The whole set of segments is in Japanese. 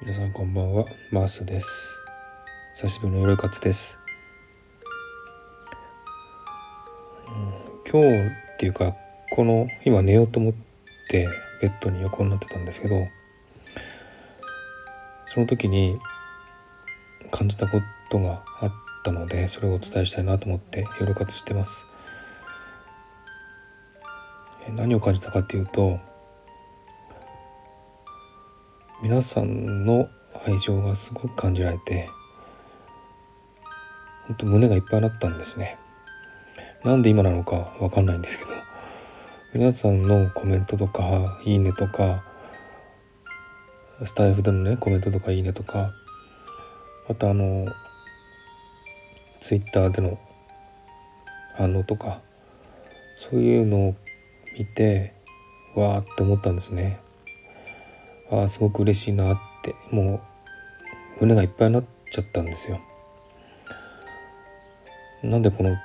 皆さんこんばんは。マースです。久しぶりの夜活です、うん、今日っていうかこの今寝ようと思ってベッドに横になってたんですけどその時に感じたことがあったのでそれをお伝えしたいなと思って夜活してます。何を感じたかっていうと皆さんの愛情がすごく感じられて本当胸がいっぱいになったんですね。なんで今なのかわかんないんですけど皆さんのコメントとかいいねとかスタイフでのねコメントとかいいねとかまたあのツイッターでの反応とかそういうのを見てわーって思ったんですね。ああすごく嬉しいなってもう胸がいっぱいになっちゃったんですよ。なんでこの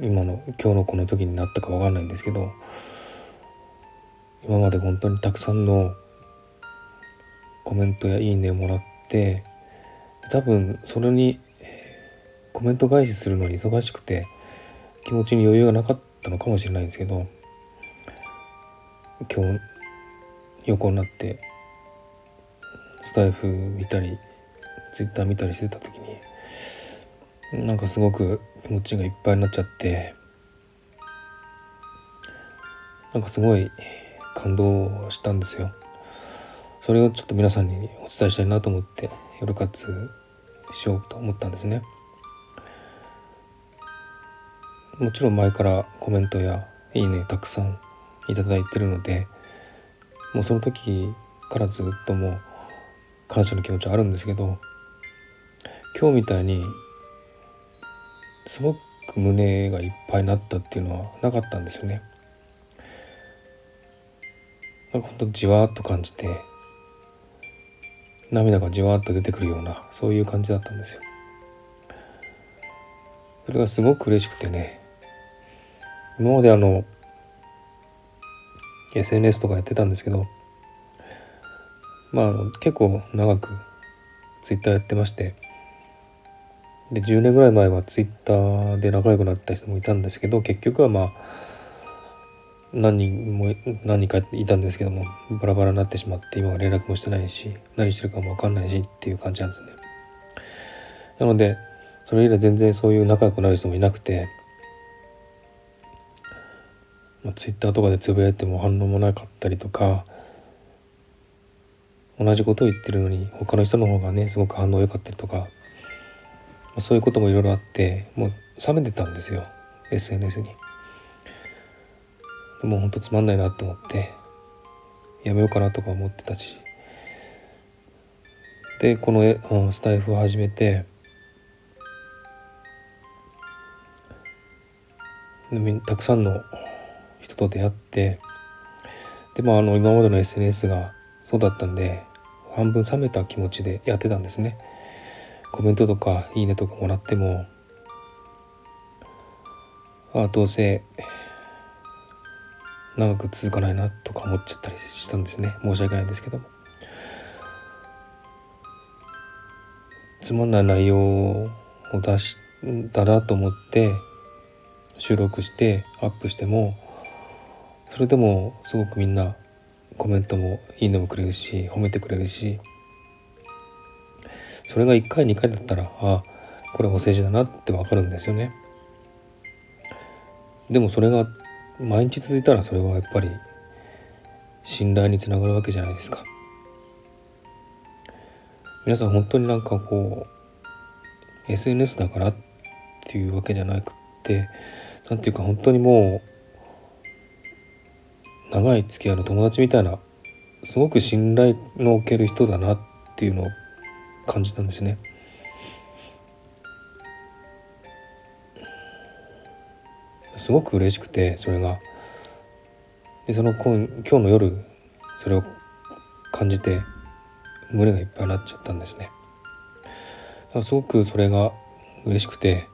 今の今日のこの時になったかわかんないんですけど今まで本当にたくさんのコメントやいいねをもらって多分それにコメント返しするのに忙しくて気持ちに余裕がなかったのかもしれないんですけど今日横になってスタイフ見たりツイッター見たりしてた時になんかすごく気持ちがいっぱいになっちゃってなんかすごい感動したんですよ。それをちょっと皆さんにお伝えしたいなと思って夜活しようと思ったんですね。もちろん前からコメントやいいねたくさんいただいてるのでもうその時からずっともう感謝の気持ちはあるんですけど今日みたいにすごく胸がいっぱいになったっていうのはなかったんですよね。なんかほんとじわーっと感じて涙がじわーっと出てくるようなそういう感じだったんですよ。それがすごく嬉しくてね今まであの SNS とかやってたんですけどまあ結構長くツイッターやってましてで10年ぐらい前はツイッターで仲良くなった人もいたんですけど結局はまあ何人も何人かいたんですけどもバラバラになってしまって今は連絡もしてないし何してるかも分かんないしっていう感じなんですね。なのでそれ以来全然そういう仲良くなる人もいなくて、まあ、ツイッターとかでつぶやいても反応もなかったりとか同じことを言ってるのに他の人の方がねすごく反応良かったりとか、そういうこともいろいろあってもう冷めてたんですよ SNS に。もうほんとつまんないなって思ってやめようかなとか思ってたしでこの、スタイフを始めてたくさんの人と出会ってでもあの今までの SNS がそうだったんで半分冷めた気持ちでやってたんですね。コメントとかいいねとかもらってもああどうせ長く続かないなとか思っちゃったりしたんですね。申し訳ないんですけども。つまんない内容を出したらと思って収録してアップしてもそれでもすごくみんなコメントもいいねもくれるし褒めてくれるしそれが1回2回だったらあこれお世辞だなってわかるんですよね。でもそれが毎日続いたらそれはやっぱり信頼につながるわけじゃないですか。皆さん本当になんかこう SNS だからっていうわけじゃなくって何ていうか本当にもう長い付き合いの友達みたいなすごく信頼のおける人だなっていうのを感じたんですね。すごく嬉しくてそれが。でその今今日の夜それを感じて胸がいっぱいになっちゃったんですね。すごくそれが嬉しくて。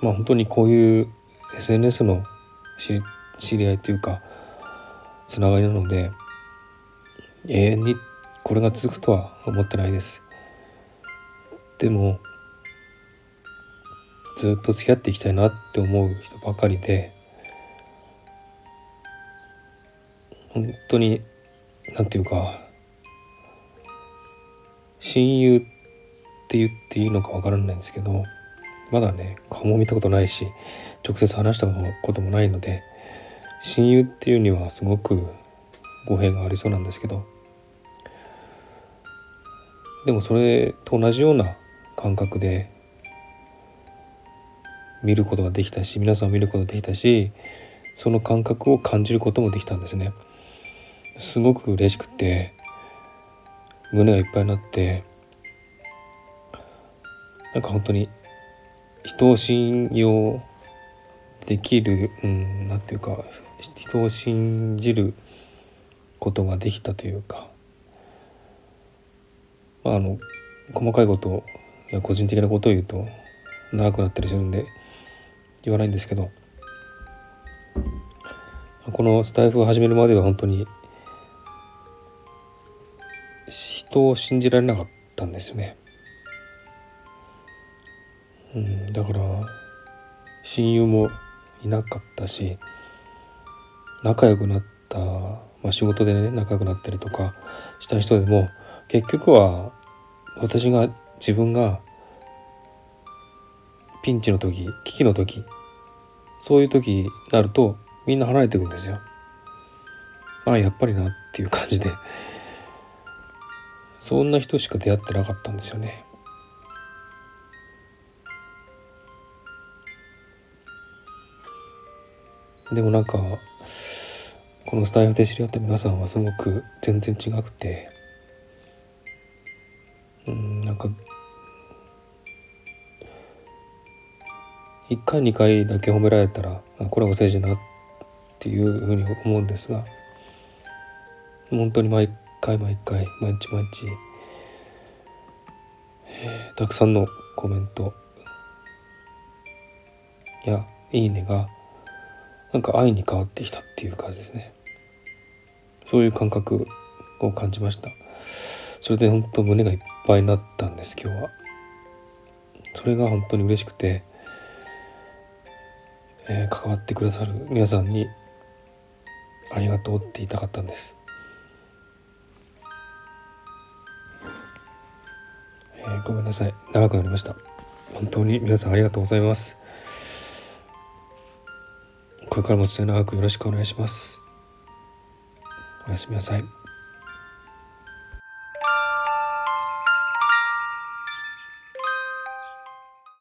まあ本当にこういう SNS の知り合いというかつながりなので永遠にこれが続くとは思ってないです。でもずっと付き合っていきたいなって思う人ばかりで本当になんていうか親友って言っていいのかわからないんですけどまだね顔も見たことないし直接話したこともないので親友っていうにはすごく語弊がありそうなんですけど。でもそれと同じような感覚で見ることができたし皆さんを見ることができたしその感覚を感じることもできたんですね。すごく嬉しくて胸がいっぱいになってなんか本当に人を信用できる、うん、なんていうか人を信じることができたというか、まあ、あの細かいことや個人的なことを言うと長くなったりするんで言わないんですけどこのスタイフを始めるまでは本当に人を信じられなかったんですよね。うん、だから親友もいなかったし仲良くなった、まあ、仕事でね仲良くなったりとかした人でも結局は私が自分がピンチの時危機の時そういう時になるとみんな離れていくんですよ。ああやっぱりなっていう感じでそんな人しか出会ってなかったんですよね。でもなんかこのスタイフで知り合った皆さんはすごく全然違くてうんなんか1回2回だけ褒められたらこれは政治なっていうふうに思うんですが本当に毎回毎回毎日毎日、たくさんのコメントやいいねがなんか愛に変わってきたっていう感じですね。そういう感覚を感じました。それで本当胸がいっぱいになったんです今日は。それが本当に嬉しくて、えー、関わってくださる皆さんにありがとうって言いたかったんです、えー、ごめんなさい。長くなりました。本当に皆さんありがとうございます。これからも末永くよろしくお願いします。おやすみなさい。